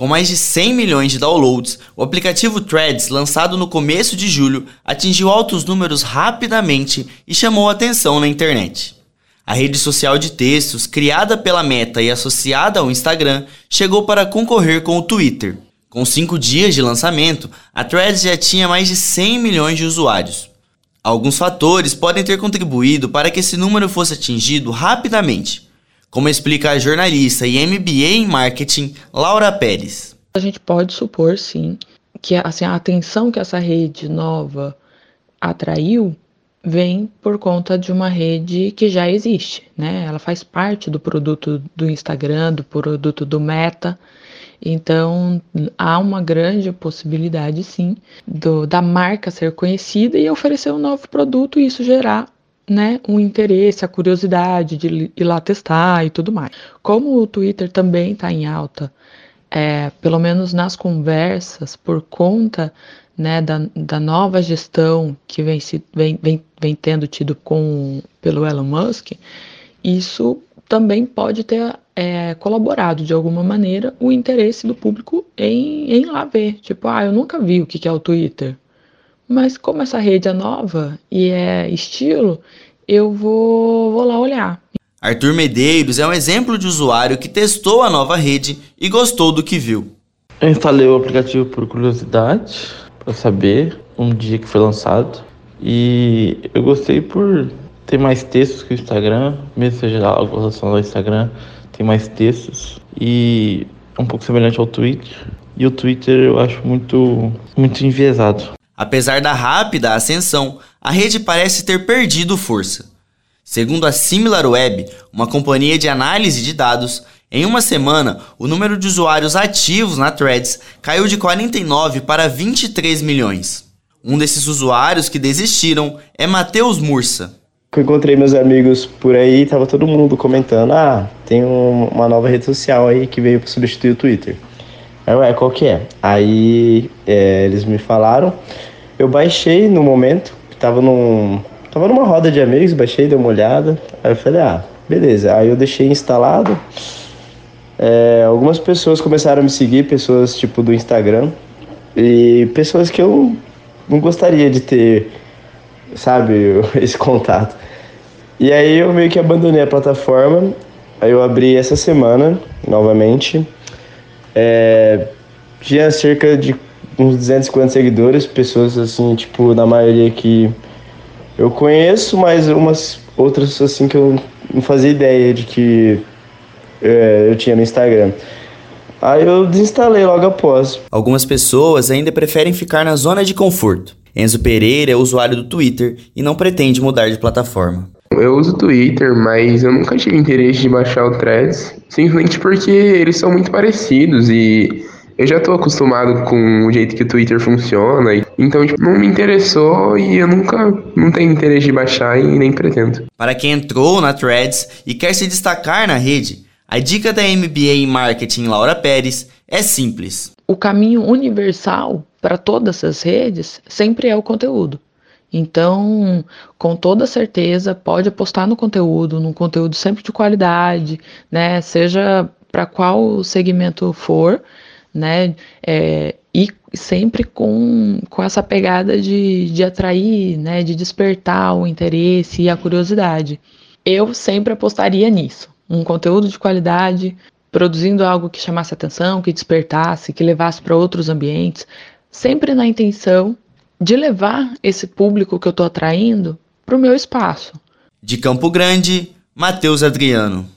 Com mais de 100 milhões de downloads, o aplicativo Threads, lançado no começo de julho, atingiu altos números rapidamente e chamou atenção na internet. A rede social de textos, criada pela Meta e associada ao Instagram, chegou para concorrer com o Twitter. Com cinco dias de lançamento, a Threads já tinha mais de 100 milhões de usuários. Alguns fatores podem ter contribuído para que esse número fosse atingido rapidamente, como explica a jornalista e MBA em marketing Laura Pérez. A gente pode supor, sim, que assim, a atenção que essa rede nova atraiu vem por conta de uma rede que já existe, né? Ela faz parte do produto do Instagram, do produto do Meta. Então, há uma grande possibilidade, sim, do, da marca ser conhecida e oferecer um novo produto e isso gerar né, um interesse, a curiosidade de ir lá testar e tudo mais. Como o Twitter também está em alta, é, pelo menos nas conversas, por conta né, da, da nova gestão que vem, se, vem, vem, vem tendo tido com, pelo Elon Musk, isso também pode ter é, colaborado de alguma maneira o interesse do público em, em lá ver. Tipo, ah, eu nunca vi o que é o Twitter. Mas como essa rede é nova e é estilo, eu vou, vou lá olhar. Arthur Medeiros é um exemplo de usuário que testou a nova rede e gostou do que viu. Eu instalei o aplicativo por curiosidade, para saber um dia que foi lançado. E eu gostei por ter mais textos que o Instagram, mesmo seja algo relacionado ao Instagram, tem mais textos e é um pouco semelhante ao Twitter. E o Twitter eu acho muito, muito enviesado. Apesar da rápida ascensão, a rede parece ter perdido força. Segundo a SimilarWeb, uma companhia de análise de dados, em uma semana o número de usuários ativos na Threads caiu de 49 para 23 milhões. Um desses usuários que desistiram é Matheus Mursa. Eu encontrei meus amigos por aí, tava todo mundo comentando: ah, tem um, uma nova rede social aí que veio para substituir o Twitter. Aí, ué, qual que é? Aí é, eles me falaram, eu baixei no momento, tava num. Tava numa roda de amigos, baixei, dei uma olhada. Aí eu falei, ah, beleza. Aí eu deixei instalado. É, algumas pessoas começaram a me seguir, pessoas tipo do Instagram. E pessoas que eu não gostaria de ter sabe, esse contato. E aí eu meio que abandonei a plataforma, aí eu abri essa semana, novamente. É, tinha cerca de uns 250 seguidores, pessoas assim, tipo, na maioria que eu conheço, mas umas outras assim que eu não fazia ideia de que é, eu tinha no Instagram. Aí eu desinstalei logo após. Algumas pessoas ainda preferem ficar na zona de conforto. Enzo Pereira é usuário do Twitter e não pretende mudar de plataforma. Eu uso o Twitter, mas eu nunca tive interesse de baixar o Threads, simplesmente porque eles são muito parecidos e eu já estou acostumado com o jeito que o Twitter funciona, então tipo, não me interessou e eu nunca não tenho interesse de baixar e nem pretendo. Para quem entrou na Threads e quer se destacar na rede, a dica da MBA em Marketing Laura Pérez é simples. O caminho universal para todas as redes sempre é o conteúdo. Então, com toda certeza, pode apostar no conteúdo, num conteúdo sempre de qualidade, né? Seja para qual segmento for, né? É, e sempre com, com essa pegada de, de atrair, né? De despertar o interesse e a curiosidade. Eu sempre apostaria nisso. Um conteúdo de qualidade, produzindo algo que chamasse atenção, que despertasse, que levasse para outros ambientes, sempre na intenção de levar esse público que eu estou atraindo para o meu espaço. De Campo Grande, Matheus Adriano.